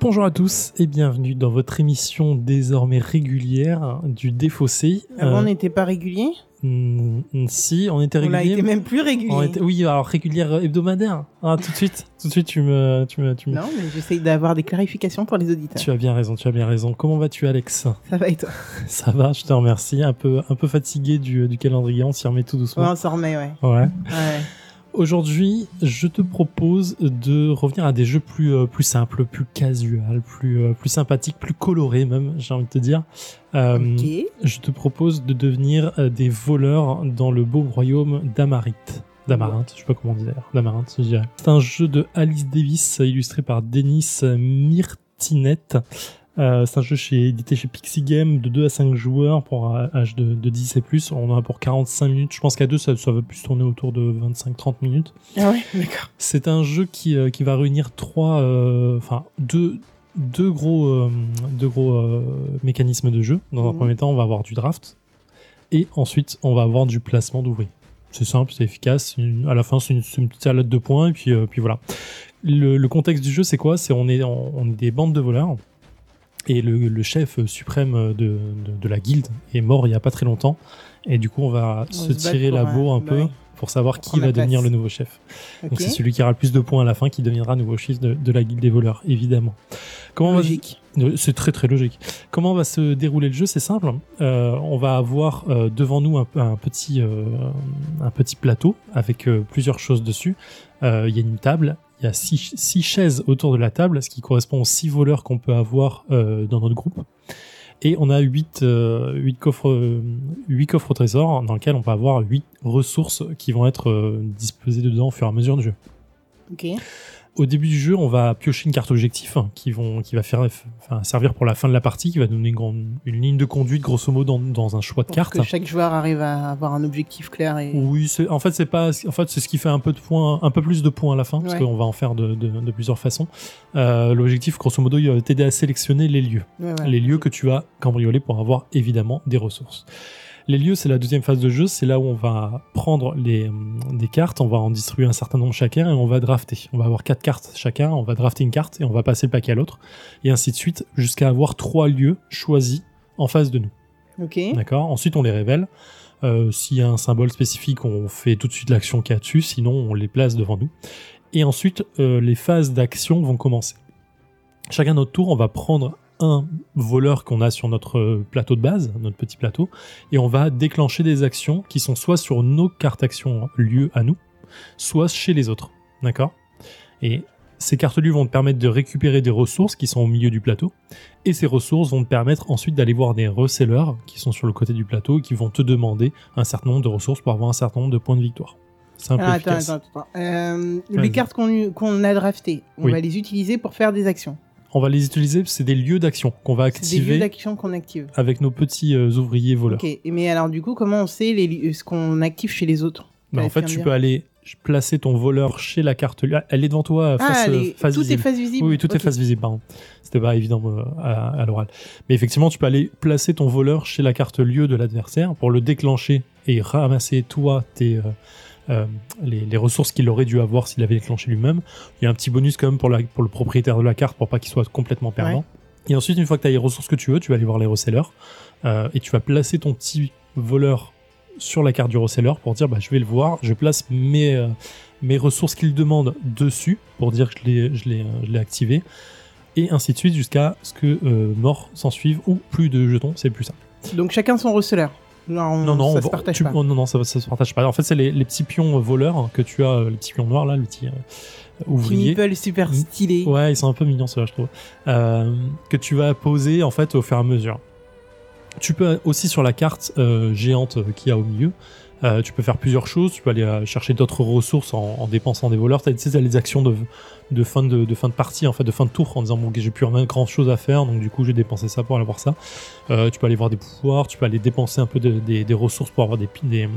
Bonjour à tous et bienvenue dans votre émission désormais régulière du Défaussé. Avant, on Euh, n'était pas régulier mm, mm, si, on était On l'a régulier. été même plus régulier. on était- oui, alors régulière euh, hebdomadaire. Ah, tout de suite, tout de suite, tu me, tu me, tu me- Non, mais j'essaye d'avoir des clarifications pour les auditeurs. tu as bien raison, tu as bien raison. Comment vas-tu, Alex? Ça va et toi? Ça va, je te remercie. Un peu, un peu fatigué du, du calendrier, on s'y remet tout Ouais, doucement. on s'en remet, ouais. Ouais. ouais. Aujourd'hui, je te propose de revenir à des jeux plus, euh, plus simples, plus casual, plus, euh, plus sympathiques, plus colorés même, j'ai envie de te dire. Euh. Je te propose de devenir euh, des voleurs dans le beau royaume d'Amarite. D'Amarinthe, je sais pas comment on dit d'ailleurs. D'Amarinthe, je dirais. C'est un jeu de Alice Davis, illustré par Denis Myrtinette. Euh, c'est un jeu chez, édité chez Pixie Game de 2 à 5 joueurs pour âge de, de 10 et plus. On en a pour 45 minutes. Je pense qu'à deux, ça, ça va plus tourner autour de 25-30 minutes. Ah ouais, d'accord. C'est un jeu qui, euh, qui va réunir trois, euh, enfin deux, deux gros, deux gros mécanismes de jeu. Dans un Mhm. premier temps, on va avoir du draft et ensuite on va avoir du placement d'ouvriers. C'est simple, c'est efficace. Une- à la fin, c'est une, une petite salade de points et puis, puis voilà. Le, le contexte du jeu, c'est quoi? C'est on est, on, on est des bandes de voleurs. Et le, le chef suprême de, de, de la guilde est mort il y a pas très longtemps. Et du coup, on va On se tirer la euh, bourre un bah peu pour savoir qui va devenir le nouveau chef. Donc c'est celui qui aura le plus de points à la fin qui deviendra nouveau chef de, de la guilde des voleurs, évidemment. Comment Logique. Euh, C'est très très logique. Comment va se dérouler le jeu? C'est simple. Euh, on va avoir euh, devant nous un, un petit, euh, un petit plateau avec euh, plusieurs choses dessus. Euh, Il y a une table, il y a six, chaises autour de la table, ce qui correspond aux six voleurs qu'on peut avoir euh, dans notre groupe. Et on a huit, euh, coffres, euh, huit coffres au dans lesquels on peut avoir huit ressources qui vont être disposées dedans au fur et à mesure du jeu. Au début du jeu, on va piocher une carte objectif hein, qui, vont, qui va faire, enfin, servir pour la fin de la partie, qui va donner une, grande- une ligne de conduite grosso modo dans, dans un choix de cartes. que chaque joueur arrive à avoir un objectif clair et. Oui, en fait c'est pas, en fait c'est ce qui fait un peu de points, un peu plus de points à la fin, parce qu'on va en faire de, de- de plusieurs façons. Euh, L'objectif, grosso modo, il va t'aider à sélectionner les lieux, Ouais, ouais. les lieux que tu vas cambrioler pour avoir évidemment des ressources. Les lieux, c'est la deuxième phase de jeu, c'est là où on va prendre les, hum, des cartes, on va en distribuer un certain nombre chacun et on va drafter. On va avoir quatre cartes chacun, on va drafter une carte et on va passer le paquet à l'autre, et ainsi de suite, jusqu'à avoir trois lieux choisis en face de nous. Ok. D'accord? Ensuite, on les révèle. Euh, S'il y a un symbole spécifique, on fait tout de suite l'action qu'il y a dessus, sinon on les place devant nous. Et ensuite, euh, les phases d'action vont commencer. Chacun notre tour, on va prendre un voleur qu'on a sur notre plateau de base, notre petit plateau, et on va déclencher des actions qui sont soit sur nos cartes actions lieu à nous, soit chez les autres. D'accord? Et ces cartes lieux vont te permettre de récupérer des ressources qui sont au milieu du plateau, et ces ressources vont te permettre ensuite d'aller voir des resellers qui sont sur le côté du plateau et qui vont te demander un certain nombre de ressources pour avoir un certain nombre de points de victoire. C'est un peu Alors, attends, efficace. attends, attends. Euh, les cartes qu'on a draftées, on Oui. va les utiliser pour faire des actions. On va les utiliser, c'est des lieux d'action qu'on va C'est des lieux activer d'action qu'on active. avec nos petits euh, ouvriers voleurs. Ok. Mais alors, du coup, comment on sait les li- ce qu'on active chez les autres? Bah, en fait, tu peux aller placer ton voleur chez la carte. Elle est devant toi, face, Ah, euh, les- face tout visible. est face visible. Oui, oui, tout est face visible, pardon. C'était pas évident euh, à, à l'oral. Mais effectivement, tu peux aller placer ton voleur chez la carte lieu de l'adversaire pour le déclencher et ramasser, toi, tes, euh, euh, les, les ressources qu'il aurait dû avoir s'il avait déclenché lui-même. Il y a un petit bonus quand même pour, la, pour le propriétaire de la carte pour pas qu'il soit complètement perdant. Et ensuite, une fois que tu as les ressources que tu veux, tu vas aller voir les resellers euh, et tu vas placer ton petit voleur sur la carte du reseller pour dire bah, je vais le voir, je place mes, euh, mes ressources qu'il demande dessus pour dire que je l'ai, je l'ai, je l'ai activé et ainsi de suite jusqu'à ce que euh, mort s'en suive ou plus de jetons, c'est plus simple. Donc chacun son receleur. On- Non, non, ça on se partage tu- pas. non, non, ça, ça se partage pas. En fait, c'est les, les petits pions voleurs que tu as, les petits pions noirs là, le petit euh, Petit ouvrier. meeple super Mm. stylé. Ouais, ils sont un peu mignons ceux-là, je trouve. Euh, que tu vas poser en fait au fur et à mesure. Tu peux aussi sur la carte euh, géante qu'il y a au milieu, euh, tu peux faire plusieurs choses. Tu peux aller euh, chercher d'autres ressources en, en dépensant des voleurs. Tu sais, t'as les actions de, de, fin de, de fin de partie, en fait, de fin de tour, en disant bon, ok, j'ai plus rien grand chose à faire, donc du coup, j'ai dépensé ça pour aller voir ça. Euh, tu peux aller voir des pouvoirs, tu peux aller dépenser un peu de- des, des ressources pour avoir des, des,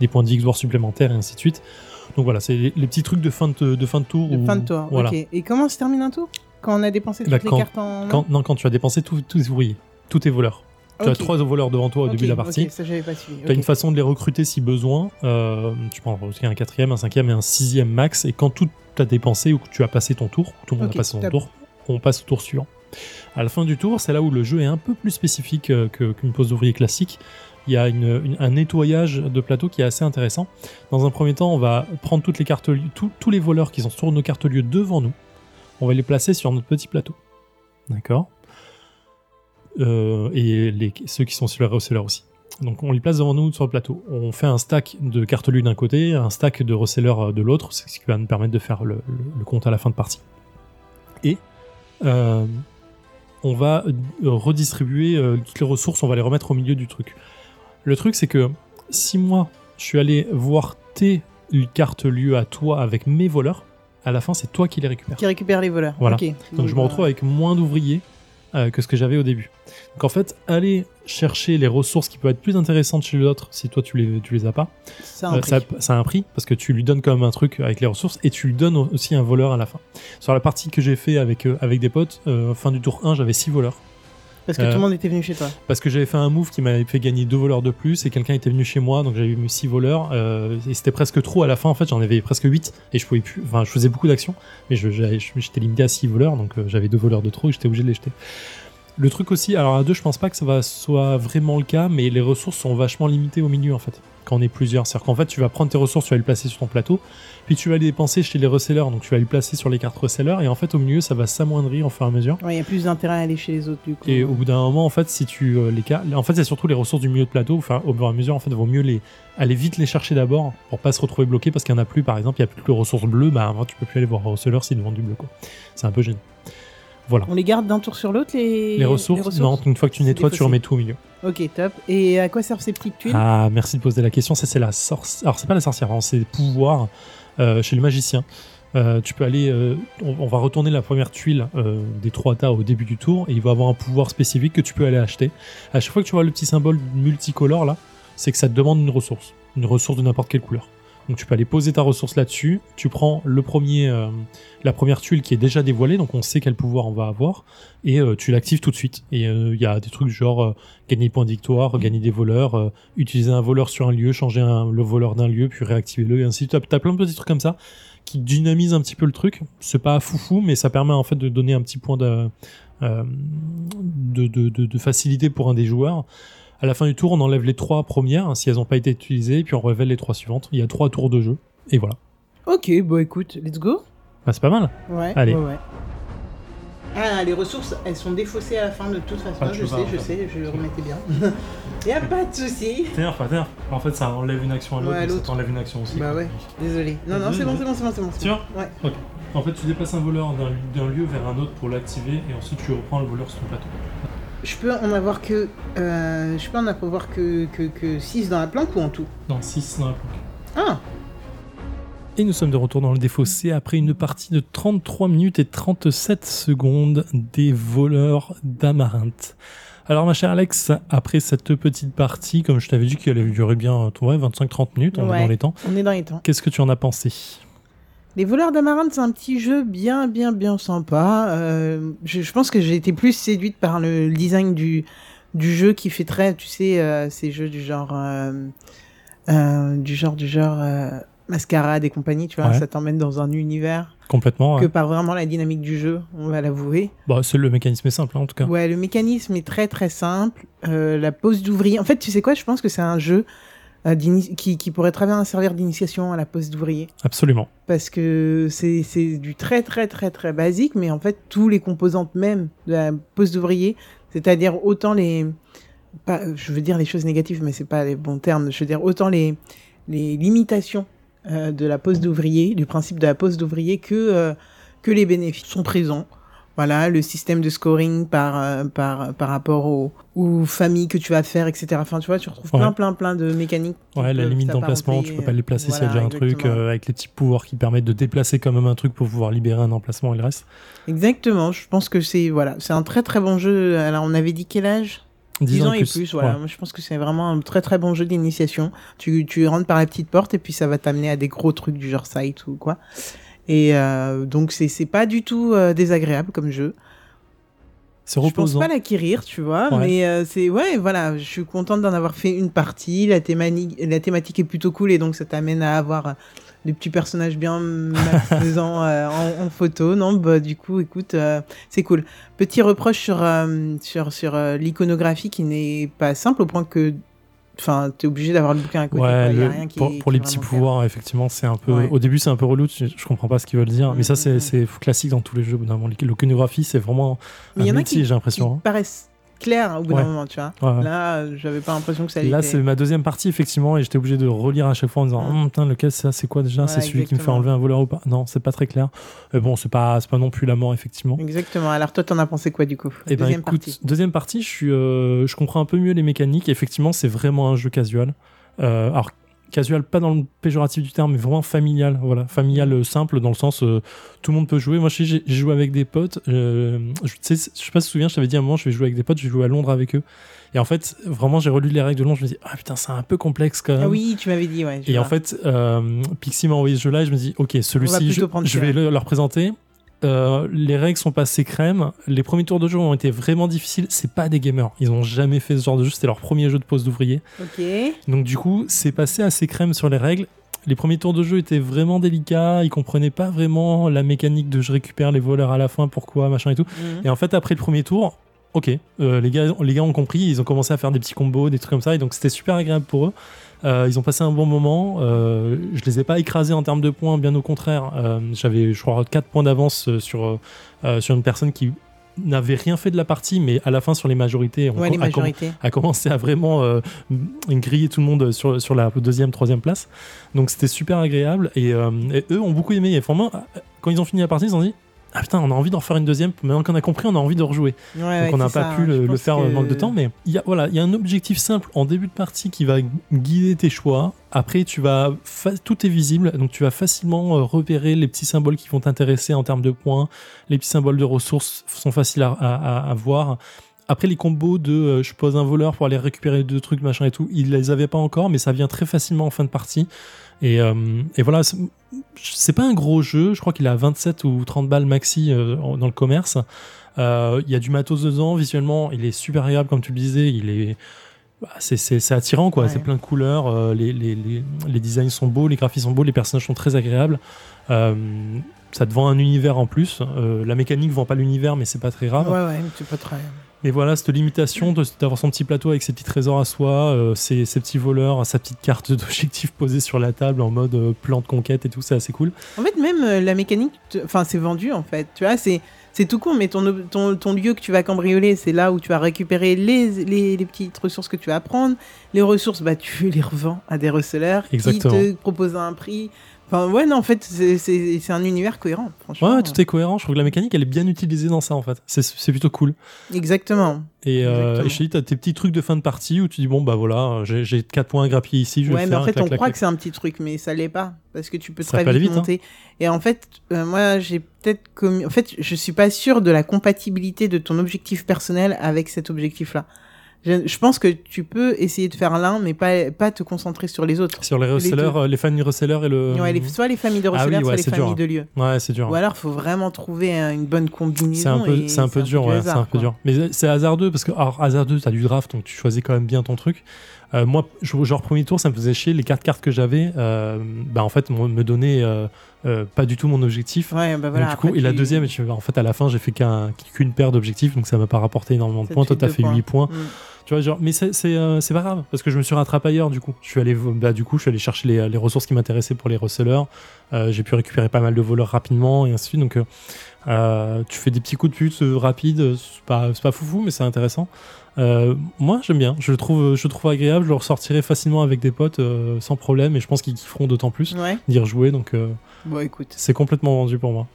des points de victoire supplémentaires et ainsi de suite. Donc voilà, c'est les, les petits trucs de fin de, de fin de tour. De où- fin de tour. Voilà. Ok. Et comment se termine un tour? Quand on a dépensé toutes Bah, les quand- cartes en. Quand, non, quand tu as dépensé tous tous tes ouvriers, tous tes voleurs. Tu as trois voleurs devant toi au début de la partie. Tu as une façon de les recruter si besoin. Euh, tu recruter un quatrième, un cinquième et un sixième max. Et quand tout t'a dépensé ou que tu as passé ton tour, tout le monde a passé son top. tour, on passe au tour suivant. À la fin du tour, c'est là où le jeu est un peu plus spécifique euh, qu'une pose d'ouvrier classique. Il y a une- une- un nettoyage de plateau qui est assez intéressant. Dans un premier temps, on va prendre toutes les cartes tous les voleurs qui sont sur nos cartes lieux devant nous. On va les placer sur notre petit plateau. D'accord? Euh, Et les, ceux qui sont sur les receleurs aussi. Donc on les place devant nous sur le plateau. On fait un stack de cartes lues d'un côté, un stack de receleurs de l'autre, c'est ce qui va nous permettre de faire le, le- le compte à la fin de partie. Et euh, on va redistribuer euh, toutes les ressources, on va les remettre au milieu du truc. Le truc c'est que si moi je suis allé voir tes cartes lieux à toi avec mes voleurs, à la fin c'est toi qui les récupères. Qui récupère les voleurs. Voilà. Ok. Donc je me retrouve avec moins d'ouvriers euh, que ce que j'avais au début. Donc en fait, aller chercher les ressources qui peuvent être plus intéressantes chez l'autre si toi tu les, tu les as pas, Ça a un euh, prix. ça, ça a un prix parce que tu lui donnes quand même un truc avec les ressources et tu lui donnes aussi un voleur à la fin. Sur la partie que j'ai fait avec, euh, avec des potes, fin du tour 1, j'avais 6 voleurs. Parce que euh, tout le monde était venu chez toi. Parce que j'avais fait un move qui m'avait fait gagner deux voleurs de plus et quelqu'un était venu chez moi, donc j'avais mis 6 voleurs euh, et c'était presque trop à la fin en fait, j'en avais presque 8 et je pouvais plus, enfin je faisais beaucoup d'actions, mais j'étais limité à 6 voleurs donc euh, j'avais deux voleurs de trop et j'étais obligé de les jeter. Le truc aussi, alors à deux je pense pas que ça va soit vraiment le cas, mais les ressources sont vachement limitées au milieu en fait, quand on est plusieurs. C'est-à-dire qu'en fait tu vas prendre tes ressources, tu vas les placer sur ton plateau, puis tu vas les dépenser chez les resellers, donc tu vas les placer sur les cartes resellers et en fait au milieu ça va s'amoindrir au fur et à mesure. Ouais, il y a plus d'intérêt à aller chez les autres du coup. Et au bout d'un moment, en fait, si tu euh, les cas, en fait, c'est surtout les ressources du milieu de plateau. Enfin, au fur et à mesure, en fait, vaut mieux les aller vite les chercher d'abord pour pas se retrouver bloqué parce qu'il y en a plus. Par exemple, il y a plus de ressources bleues. Bah, tu peux plus aller voir Receleur s'ils vendent du bleu. Quoi. C'est un peu gênant. Voilà. On les garde d'un tour sur l'autre les... Les ressources, non, une fois que tu nettoies, tu remets tout au milieu. Ok, top. Et à quoi servent ces petites tuiles? Ah, merci de poser la question. Ça, c'est la sorcière. Alors, c'est pas la sorcière, hein, c'est le pouvoir euh, chez le magicien. Euh, tu peux aller. euh, on, on va retourner la première tuile euh, des trois tas au début du tour et il va avoir un pouvoir spécifique que tu peux aller acheter. À chaque fois que tu vois le petit symbole multicolore là, c'est que ça te demande une ressource, une ressource de n'importe quelle couleur. Donc tu peux aller poser ta ressource là-dessus. Tu prends euh, la première tuile qui est déjà dévoilée, donc on sait quel pouvoir on va avoir, et euh, tu l'actives tout de suite. Et euh, il y a des trucs genre euh, gagner des points de victoire, gagner des voleurs, euh, utiliser un voleur sur un lieu, changer le voleur d'un lieu, puis réactiver-le, et ainsi de suite. T'as plein de petits trucs comme ça qui dynamisent un petit peu le truc. C'est pas foufou, mais ça permet en fait de donner un petit point euh, de facilité pour un des joueurs. À la fin du tour, on enlève les trois premières hein, si elles n'ont pas été utilisées, puis on révèle les trois suivantes. Il y a trois tours de jeu, et voilà. Ok, bon écoute, let's go. Bah, c'est pas mal. Ouais. Allez. ouais, ouais. Ah, les ressources, elles sont défaussées à la fin de toute façon. Ah, tu je sais, pas, je sais, je le remettais bien. y a pas de souci. T'énerve, pas t'énerve. En fait, ça enlève une action à l'autre, Ouais, ça t'enlève une action aussi. Bah ouais, désolé. Non, non, c'est bon, c'est bon, c'est bon, c'est bon. Sûr bon. Ouais. En fait, tu déplaces un voleur d'un d'un lieu vers un autre pour l'activer, et ensuite tu reprends le voleur sur ton plateau. Je peux en avoir que. Euh, je peux en avoir que, que, que 6 dans la planque ou en tout? Dans 6 dans la planque. Ah Et nous sommes de retour dans le défaussé après une partie de 33 minutes et 37 secondes des voleurs d'amarinthe. Alors ma chère Alex, après cette petite partie, comme je t'avais dit qu'elle allait durer bien ouais, 25-30 minutes, on est dans les temps, On est dans les temps. qu'est-ce que tu en as pensé? Les voleurs d'amarante, c'est un petit jeu bien, bien, bien sympa. Euh, je, je pense que j'ai été plus séduite par le design du, du jeu qui fait très, tu sais, euh, ces jeux du genre, euh, du genre, du genre mascarade et compagnie, tu vois, Ouais. ça t'emmène dans un univers Complètement. que ouais. par vraiment la dynamique du jeu, on va l'avouer. Bah, c'est le mécanisme est simple hein, en tout cas. Ouais, le mécanisme est très très simple. La pose d'ouvrier. En fait, tu sais quoi Je pense que c'est un jeu qui, qui pourrait très bien servir d'initiation à la pose d'ouvrier. Absolument. Parce que c'est du très très très très basique, mais en fait, tous les composantes même de la pose d'ouvrier, c'est-à-dire autant les. Pas, je veux dire les choses négatives, mais c'est pas les bons termes. Je veux dire autant les, les limitations euh, de la pose d'ouvrier, du principe de la pose d'ouvrier, que, euh, que les bénéfices sont présents. Voilà, le système de scoring par, euh, par, par rapport aux, aux familles que tu vas faire, etc. Enfin, tu vois, tu retrouves Ouais. plein, plein, plein de mécaniques. Ouais, la limite d'emplacement, tu peux pas les placer s'il y a voilà, déjà un truc, euh, avec les petits pouvoirs qui permettent de déplacer quand même un truc pour pouvoir libérer un emplacement et le reste. Exactement, je pense que c'est voilà, c'est un très très bon jeu. Alors on avait dit quel âge? 10 ans, et plus, voilà. Ouais. Moi, je pense que c'est vraiment un très très bon jeu d'initiation. Tu, tu rentres par la petite porte et puis ça va t'amener à des gros trucs du genre site ou quoi. Et euh, donc c'est c'est pas du tout euh, désagréable comme jeu. C'est Je pense reposant. pas l'acquérir, tu vois, Ouais. mais euh, c'est ouais, voilà, je suis contente d'en avoir fait une partie. La thématique, la thématique est plutôt cool et donc ça t'amène à avoir des petits personnages bien faisant en, en, photo. Non, bah, du coup, écoute, euh, c'est cool. Petit reproche sur, sur, sur l'iconographie qui n'est pas simple au point que Enfin, t'es obligé d'avoir le bouquin à côté. Ouais, le- rien qui pour, pour qui les petits pouvoirs, effectivement, c'est un peu. Ouais. Au début, c'est un peu relou. Je, je comprends pas ce qu'ils veulent dire. Mais ça, c'est classique dans tous les jeux. au bout d'un moment. L'iconographie, c'est vraiment Mais un il y en a métier, qui, j'ai l'impression. hein. paraissent clairs au bout Ouais. d'un moment, tu vois. Ouais, ouais. Là, euh, j'avais pas l'impression que ça Là, l'était. c'est ma deuxième partie, effectivement, et j'étais obligé de relire à chaque fois en disant. Hum, Putain, lequel ça, c'est quoi déjà? C'est celui qui me fait enlever un voleur ou pas? Non, c'est pas très clair. Mais bon, c'est pas, pas non plus la mort, effectivement. Exactement. Alors, toi, t'en as pensé quoi, du coup? Et ben Deuxième écoute, partie. deuxième partie, je, suis, euh, je comprends un peu mieux les mécaniques. Effectivement, c'est vraiment un jeu casual. Euh, alors, casual, pas dans le péjoratif du terme, mais vraiment familial. Voilà, familial euh, simple, dans le sens euh, tout le monde peut jouer. Moi, j'ai joué avec des potes. euh, je, sais, je sais pas si tu te souviens, je t'avais dit à un moment, je vais jouer avec des potes, je vais jouer à Londres avec eux. Et en fait, vraiment, j'ai relu les règles de Londres. Je me dis, ah putain, c'est un peu complexe quand même. Ah oui, tu m'avais dit, ouais. Et en fait, euh, Pixie m'a envoyé ce jeu-là et je me dis, ok, celui-ci, je, je vais le- leur présenter. Euh, les règles sont passées crème. Les premiers tours de jeu ont été vraiment difficiles. C'est pas des gamers. Ils ont jamais fait ce genre de jeu. C'était leur premier jeu de poste d'ouvrier. Donc du coup, c'est passé assez crème sur les règles. Les premiers tours de jeu étaient vraiment délicats. Ils comprenaient pas vraiment la mécanique de je récupère les voleurs à la fin, pourquoi, machin et tout. Mhm. Et en fait, après le premier tour, ok, euh, les, gars, les gars ont compris, ils ont commencé à faire des petits combos, des trucs comme ça, et donc c'était super agréable pour eux. Euh, ils ont passé un bon moment. Euh, je les ai pas écrasés en termes de points, bien au contraire. Euh, J'avais, je crois, 4 points d'avance euh, sur, sur une personne qui n'avait rien fait de la partie, mais à la fin, sur les majorités, on Ouais, les a, com- majorités. a commencé à vraiment euh, griller tout le monde sur, sur la deuxième, troisième place. Donc c'était super agréable. Et, euh, et eux ont beaucoup aimé. Et vraiment, quand ils ont fini la partie, ils ont dit Ah putain, on a envie d'en refaire une deuxième. Maintenant qu'on a compris, on a envie de rejouer. Ouais, Donc on n'a pas ça, pu hein. Le, faire que- en manque de temps, mais il y a, voilà, il y a un objectif simple en début de partie qui va guider tes choix. Après, tu vas tout est visible, donc tu vas facilement euh, repérer les petits symboles qui vont t'intéresser en termes de points. Les petits symboles de ressources sont faciles à, à- à- à voir. Après les combos de euh, je pose un voleur pour aller récupérer deux trucs machin et tout, ils les avaient pas encore, mais ça vient très facilement en fin de partie. Et, euh, et voilà, c'est- pas un gros jeu, je crois qu'il à 27 ou 30 balles maxi euh, dans le commerce. Euh, Il y a du matos dedans, visuellement, il est super agréable, comme tu le disais, il est. bah, C'est attirant, quoi. Ouais. C'est plein de couleurs, les, les, les, les designs sont beaux, les graphismes sont beaux, les personnages sont très agréables. Ça te vend un univers en plus. Euh, la mécanique vend pas l'univers, mais c'est pas très grave. Ouais, ouais, c'est pas très. Mais voilà, cette limitation d'avoir son petit plateau avec ses petits trésors à soi, euh, ses, ses petits voleurs, sa petite carte d'objectif posée sur la table en mode euh, plan de conquête et tout, c'est assez cool. En fait, même euh, la mécanique, enfin, c'est vendu en fait. Tu vois, c'est c'est tout con, mais ton, ton, ton lieu que tu vas cambrioler, c'est là où tu vas récupérer les, les, les petites ressources que tu vas prendre. Les ressources, bah, tu les revends à des receleurs Exactement. qui te proposent un prix. Enfin, ouais, non, en fait, c'est- un univers cohérent, franchement. Ouais, tout est cohérent. Je trouve que la mécanique, elle est bien utilisée dans ça, en fait. C'est- plutôt cool. Exactement. Et, euh, et je te dis, t'as tes petits trucs de fin de partie où tu dis, bon, bah voilà, j'ai j'ai 4 points à grappiller ici, je vais Ouais, le mais faire. en fait, clac, on clac, croit clac. que c'est un petit truc, mais ça l'est pas. Parce que tu peux Ça très vite, hein. monter. Et en fait, euh, moi, j'ai peut-être commis. En fait, je suis pas sûr de la compatibilité de ton objectif personnel avec cet objectif-là. Je, je pense que tu peux essayer de faire l'un, mais pas, pas te concentrer sur les autres. Sur les resellers, deux. euh, les familles resellers et le. Ouais, les- soit les familles de Ah oui, ouais, soit les familles dur. de lieux. Ouais, c'est dur. Ou alors, faut vraiment trouver euh, une bonne combinaison. C'est un peu, et c'est un peu dur, du ouais, c'est un peu dur. Mais c'est hasardeux parce que, alors, hasardeux, t'as du draft, donc tu choisis quand même bien ton truc. Euh, moi, genre premier tour, ça me faisait chier. Les quatre cartes que j'avais, euh, bah en fait, me donnaient euh, euh, pas du tout mon objectif. Ouais, bah voilà. donc, du coup, et la deuxième, tu- en fait, à la fin, j'ai fait qu'un- qu'une paire d'objectifs, donc ça m'a pas rapporté énormément de ça points. Toi, t'as fait 8 points. Mm. Tu vois, genre, mais c'est euh, c'est pas grave parce que je me suis rattrapé ailleurs du coup. Je suis allé, bah, du coup, je suis allé chercher les, les ressources qui m'intéressaient pour les receleurs. Euh, j'ai pu récupérer pas mal de voleurs rapidement et ainsi de suite. Donc, euh, tu fais des petits coups de pute rapides. C'est pas, c'est pas foufou, mais c'est intéressant. Moi, j'aime bien. Je le trouve, je le trouve agréable. Je le ressortirai facilement avec des potes sans problème et je pense qu'ils kifferont d'autant plus Ouais. d'y rejouer. Donc, Bon, écoute. c'est complètement vendu pour moi.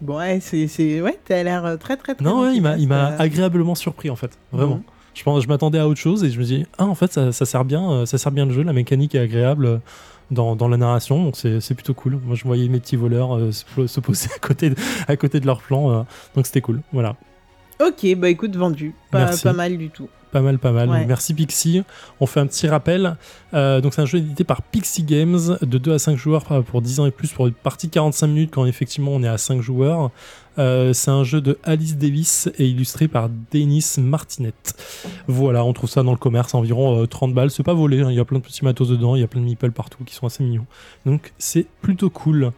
Bon, ouais, c'est. Ouais, t'as l'air très, très, très. Non, ouais, il m'a, il m'a enthousiaste, agréablement surpris en fait, vraiment. Mhm. Je je m'attendais à autre chose et je me dis ah en fait ça, sert bien, euh, ça sert bien le jeu, la mécanique est agréable euh, dans, la narration, donc c'est, plutôt cool. Moi je voyais mes petits voleurs euh, se, se poser à côté de, leur plan, donc c'était cool. Voilà. Ok, bah écoute, vendu. Pas, Merci. pas mal du tout. Pas mal, pas mal. Ouais. Merci Pixie. On fait un petit rappel. Euh, donc c'est un jeu édité par Pixie Games de 2 à 5 joueurs euh, pour 10 ans et plus pour une partie de 45 minutes quand effectivement on est à 5 joueurs. Euh, c'est un jeu de Alice Davis et illustré par Denis Martinette. Voilà, on trouve ça dans le commerce environ euh, 30 balles. C'est pas volé, hein. il y a plein de petits matos dedans, il y a plein de meeples partout qui sont assez mignons. Donc c'est plutôt cool.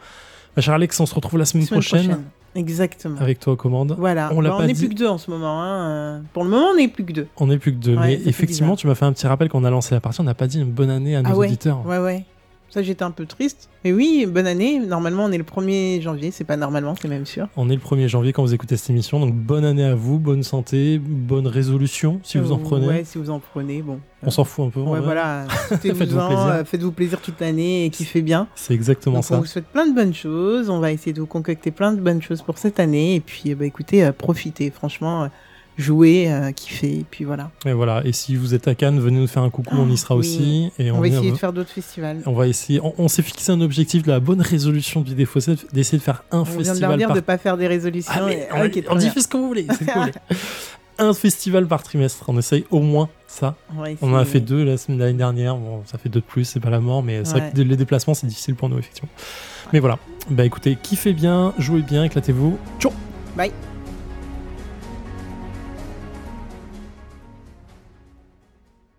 Ma chère Alex, on se retrouve la semaine, Semaine prochaine, Exactement. avec toi aux commandes. Voilà. On Bah, n'est dit. plus que deux en ce moment. hein. Pour le moment, on n'est plus que deux. On n'est plus que deux. Ouais, mais effectivement, tu m'as fait un petit rappel quand on a lancé la partie. On n'a pas dit une bonne année à nos Ah ouais. auditeurs. Ouais, ouais. Ça, j'étais un peu triste. Mais oui, bonne année. Normalement, on est le 1er janvier. C'est pas normalement, c'est même sûr. On est le 1er janvier quand vous écoutez cette émission. Donc bonne année à vous, bonne santé, bonne résolution si vous en Euh, prenez. Ouais, si vous en prenez. Bon. On s'en fout un peu. Ouais, vrai. voilà. Faites-vous plaisir. Faites-vous plaisir toute l'année et kiffez bien. C'est exactement Donc, on ça. vous souhaite plein de bonnes choses. On va essayer de vous concocter plein de bonnes choses pour cette année. Et puis, euh, bah, écoutez, euh, profitez. Franchement, jouez, euh, kiffez. Et puis voilà. Et voilà. Et si vous êtes à Cannes, venez nous faire un coucou. on y sera oui. aussi. Et On, on, va essayer de faire d'autres festivals. on va essayer. On, on s'est fixé un objectif de la bonne résolution du défaut, c'est d'essayer de faire un On vient de leur festival dire par de pas faire des résolutions. Ah, mais et- on, on dit faites ce que vous voulez. c'est ce que vous voulez. un festival par trimestre. On essaye au moins ça. On, On en a fait deux la semaine l'année dernière. Bon, ça fait deux de plus, c'est pas la mort, mais c'est vrai que les déplacements c'est difficile pour nous effectivement. Mais voilà. Bah écoutez, kiffez bien, jouez bien, éclatez-vous. Ciao. Bye.